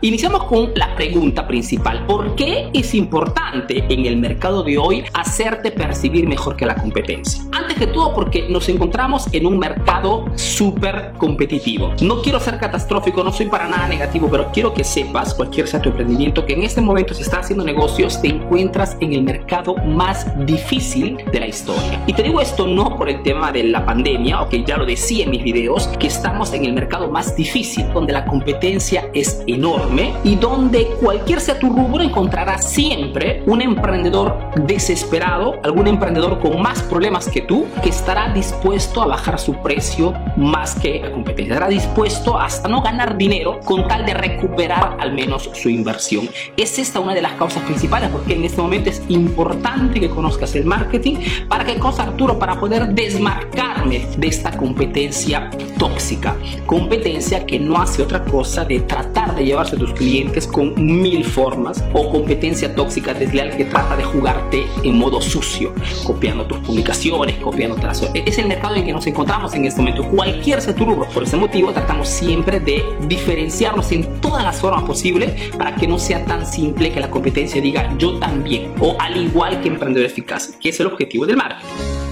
Iniciamos con la pregunta principal. ¿Por qué es importante en el mercado de hoy hacerte percibir mejor que la competencia? Antes que todo porque nos encontramos en un mercado súper competitivo. No quiero ser catastrófico, no soy para nada negativo, pero quiero que sepas, cualquier sea tu emprendimiento, que en este momento si estás haciendo negocios te encuentras en el mercado más difícil de la historia. Y te digo esto no por el tema de la pandemia, ok, ya lo decía en mis videos, que estamos en el mercado más difícil, donde la competencia es enorme y donde cualquier sea tu rubro encontrarás siempre un emprendedor desesperado, algún emprendedor con más problemas que tú, que estará dispuesto a bajar su precio más que la competencia. Estará dispuesto hasta no ganar dinero con tal de recuperar al menos su inversión. Es esta una de las causas principales porque en este momento es importante que conozcas el marketing para que cosa Arturo para poder desmarcarme de esta competencia tóxica, competencia que no hace otra cosa de tratar de llevarse tus clientes con mil formas o competencia tóxica desleal que trata de jugarte en modo sucio, copiando tus publicaciones, copiando trazo. Es el mercado en que nos encontramos en este momento, cualquier sea tu rubro. Por ese motivo tratamos siempre de diferenciarnos en todas las formas posibles para que no sea tan simple que la competencia diga yo también o al igual que emprendedor eficaz, que es el objetivo del marketing.